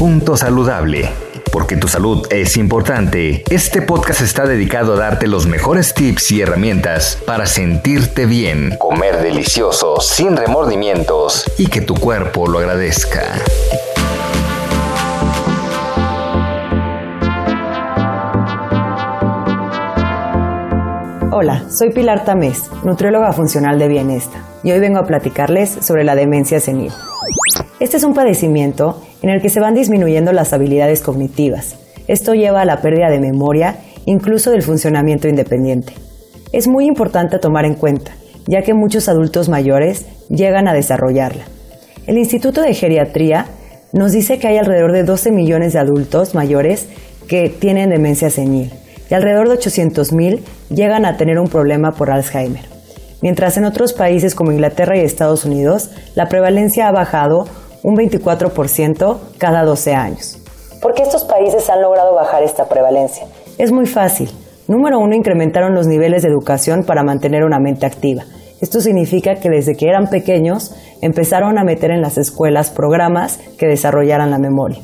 Punto Saludable. Porque tu salud es importante, este podcast está dedicado a darte los mejores tips y herramientas para sentirte bien, comer delicioso, sin remordimientos y que tu cuerpo lo agradezca. Hola, soy Pilar Tamés, nutrióloga funcional de Bienesta, y hoy vengo a platicarles sobre la demencia senil. Este es un padecimiento en el que se van disminuyendo las habilidades cognitivas. Esto lleva a la pérdida de memoria, incluso del funcionamiento independiente. Es muy importante tomar en cuenta, ya que muchos adultos mayores llegan a desarrollarla. El Instituto de Geriatría nos dice que hay alrededor de 12 millones de adultos mayores que tienen demencia senil y alrededor de 800.000 llegan a tener un problema por Alzheimer. Mientras en otros países como Inglaterra y Estados Unidos, la prevalencia ha bajado un 24% cada 12 años. ¿Por qué estos países han logrado bajar esta prevalencia? Es muy fácil. Número uno, incrementaron los niveles de educación para mantener una mente activa. Esto significa que desde que eran pequeños empezaron a meter en las escuelas programas que desarrollaran la memoria.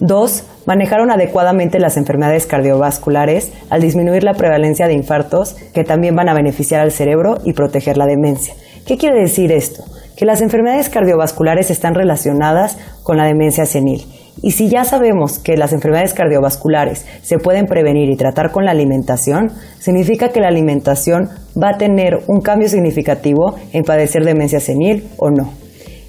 Dos, manejaron adecuadamente las enfermedades cardiovasculares al disminuir la prevalencia de infartos que también van a beneficiar al cerebro y proteger la demencia. ¿Qué quiere decir esto? Que las enfermedades cardiovasculares están relacionadas con la demencia senil. Y si ya sabemos que las enfermedades cardiovasculares se pueden prevenir y tratar con la alimentación, significa que la alimentación va a tener un cambio significativo en padecer demencia senil o no.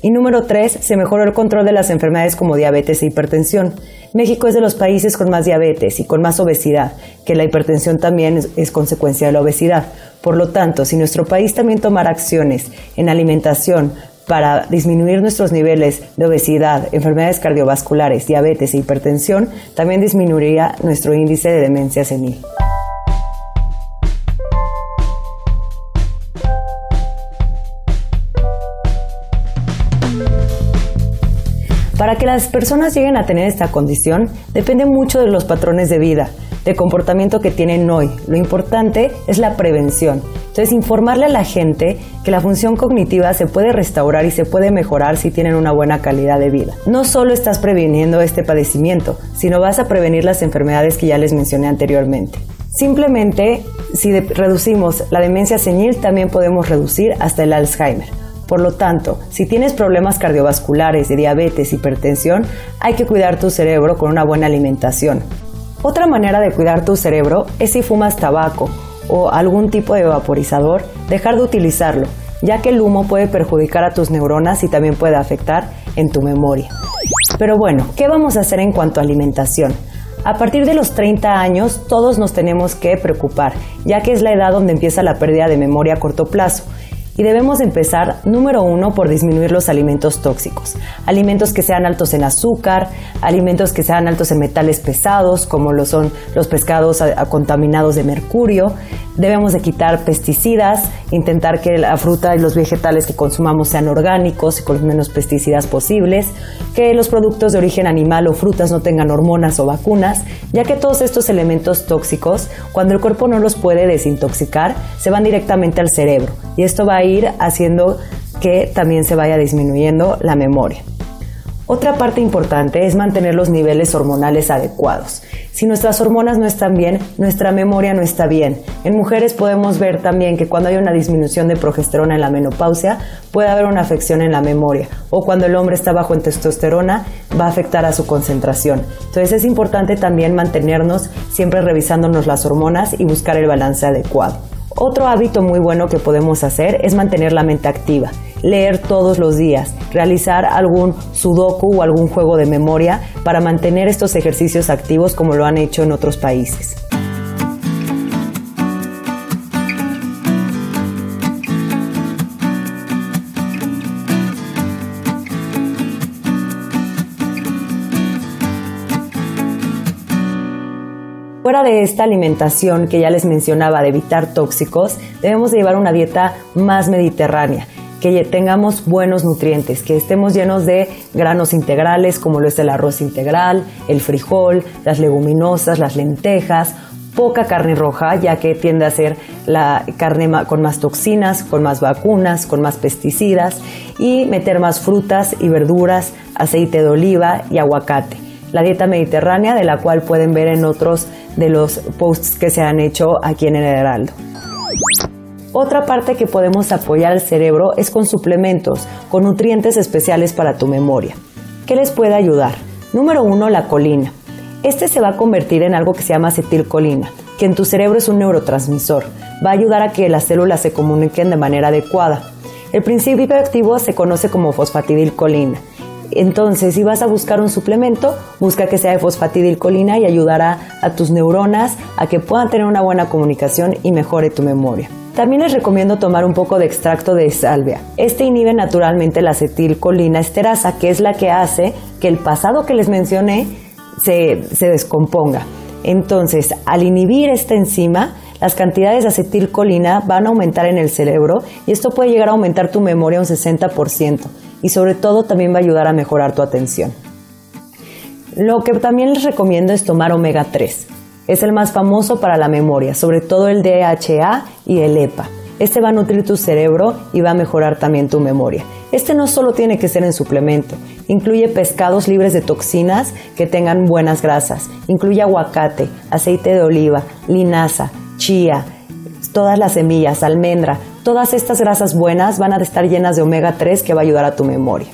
Y número tres, se mejoró el control de las enfermedades como diabetes e hipertensión. México es de los países con más diabetes y con más obesidad, que la hipertensión también es, es, consecuencia de la obesidad. Por lo tanto, si nuestro país también tomara acciones en alimentación para disminuir nuestros niveles de obesidad, enfermedades cardiovasculares, diabetes e hipertensión, también disminuiría nuestro índice de demencia senil. Para que las personas lleguen a tener esta condición, depende mucho de los patrones de vida, de comportamiento que tienen hoy. Lo importante es la prevención. Entonces, informarle a la gente que la función cognitiva se puede restaurar y se puede mejorar si tienen una buena calidad de vida. No solo estás previniendo este padecimiento, sino vas a prevenir las enfermedades que ya les mencioné anteriormente. Simplemente, si reducimos la demencia senil, también podemos reducir hasta el Alzheimer. Por lo tanto, si tienes problemas cardiovasculares, de diabetes, hipertensión, hay que cuidar tu cerebro con una buena alimentación. Otra manera de cuidar tu cerebro es si fumas tabaco o algún tipo de vaporizador, dejar de utilizarlo, ya que el humo puede perjudicar a tus neuronas y también puede afectar en tu memoria. Pero bueno, ¿qué vamos a hacer en cuanto a alimentación? A partir de los 30 años todos nos tenemos que preocupar, ya que es la edad donde empieza la pérdida de memoria a corto plazo y debemos empezar, número uno, por disminuir los alimentos tóxicos. Alimentos que sean altos en azúcar, alimentos que sean altos en metales pesados, como lo son los pescados contaminados de mercurio. Debemos de quitar pesticidas, intentar que la fruta y los vegetales que consumamos sean orgánicos y con los menos pesticidas posibles, que los productos de origen animal o frutas no tengan hormonas o vacunas, ya que todos estos elementos tóxicos, cuando el cuerpo no los puede desintoxicar, se van directamente al cerebro y esto va a haciendo que también se vaya disminuyendo la memoria. Otra parte importante es mantener los niveles hormonales adecuados. Si nuestras hormonas no están bien, nuestra memoria no está bien. En mujeres podemos ver también que cuando hay una disminución de progesterona en la menopausia, puede haber una afección en la memoria. O cuando el hombre está bajo en testosterona, va a afectar a su concentración. Entonces es importante también mantenernos siempre revisándonos las hormonas y buscar el balance adecuado. Otro hábito muy bueno que podemos hacer es mantener la mente activa, leer todos los días, realizar algún sudoku o algún juego de memoria para mantener estos ejercicios activos como lo han hecho en otros países. Fuera de esta alimentación que ya les mencionaba de evitar tóxicos, debemos de llevar una dieta más mediterránea, que tengamos buenos nutrientes, que estemos llenos de granos integrales como lo es el arroz integral, el frijol, las leguminosas, las lentejas, poca carne roja, ya que tiende a ser la carne con más toxinas, con más vacunas, con más pesticidas, y meter más frutas y verduras, aceite de oliva y aguacate. La dieta mediterránea, de la cual pueden ver en otros de los posts que se han hecho aquí en el Heraldo. Otra parte que podemos apoyar al cerebro es con suplementos, con nutrientes especiales para tu memoria. ¿Qué les puede ayudar? Número uno, la colina. Este se va a convertir en algo que se llama acetilcolina, que en tu cerebro es un neurotransmisor. Va a ayudar a que las células se comuniquen de manera adecuada. El principio activo se conoce como fosfatidilcolina. Entonces, si vas a buscar un suplemento, busca que sea de fosfatidilcolina y ayudará a tus neuronas a que puedan tener una buena comunicación y mejore tu memoria. También les recomiendo tomar un poco de extracto de salvia. Este inhibe naturalmente la acetilcolina esterasa, que es la que hace que el pasado que les mencioné se, descomponga. Entonces, al inhibir esta enzima, las cantidades de acetilcolina van a aumentar en el cerebro y esto puede llegar a aumentar tu memoria un 60% y sobre todo también va a ayudar a mejorar tu atención. Lo que también les recomiendo es tomar omega 3. Es el más famoso para la memoria, sobre todo el DHA y el EPA. Este va a nutrir tu cerebro y va a mejorar también tu memoria. Este no solo tiene que ser en suplemento, incluye pescados libres de toxinas que tengan buenas grasas, incluye aguacate, aceite de oliva, linaza, chía, todas las semillas, almendra, todas estas grasas buenas van a estar llenas de omega 3 que va a ayudar a tu memoria.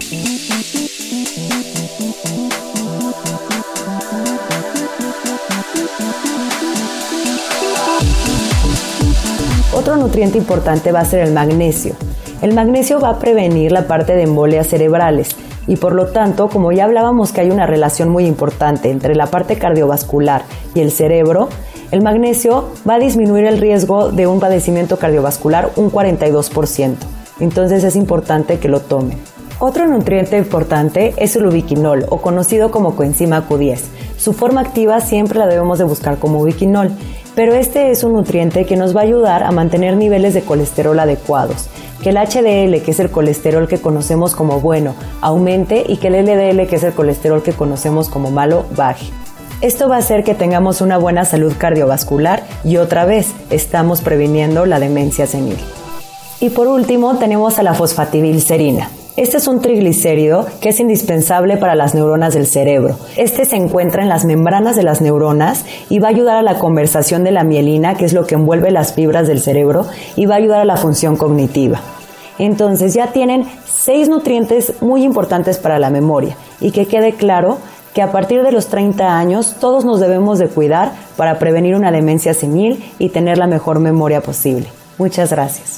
Otro nutriente importante va a ser el magnesio. El magnesio va a prevenir la parte de embolias cerebrales y por lo tanto, como ya hablábamos que hay una relación muy importante entre la parte cardiovascular y el cerebro, el magnesio va a disminuir el riesgo de un padecimiento cardiovascular un 42%. Entonces es importante que lo tomen. Otro nutriente importante es el ubiquinol o conocido como coenzima Q10. Su forma activa siempre la debemos de buscar como ubiquinol, pero este es un nutriente que nos va a ayudar a mantener niveles de colesterol adecuados que el HDL, que es el colesterol que conocemos como bueno, aumente y que el LDL, que es el colesterol que conocemos como malo, baje. Esto va a hacer que tengamos una buena salud cardiovascular y otra vez estamos previniendo la demencia senil. Y por último tenemos a la fosfatidilcerina. Este es un triglicérido que es indispensable para las neuronas del cerebro. Este se encuentra en las membranas de las neuronas y va a ayudar a la conversación de la mielina, que es lo que envuelve las fibras del cerebro, y va a ayudar a la función cognitiva. Entonces ya tienen seis nutrientes muy importantes para la memoria y que quede claro que a partir de los 30 años todos nos debemos de cuidar para prevenir una demencia senil y tener la mejor memoria posible. Muchas gracias.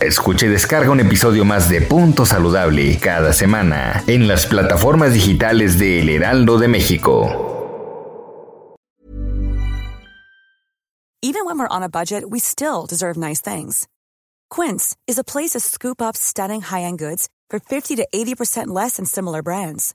Escuche y descarga un episodio más de Punto Saludable cada semana en las plataformas digitales de El Heraldo de México. Even when we're on a budget, we still deserve nice things. Quince is a place to scoop up stunning high-end goods for 50 to 80% less than similar brands.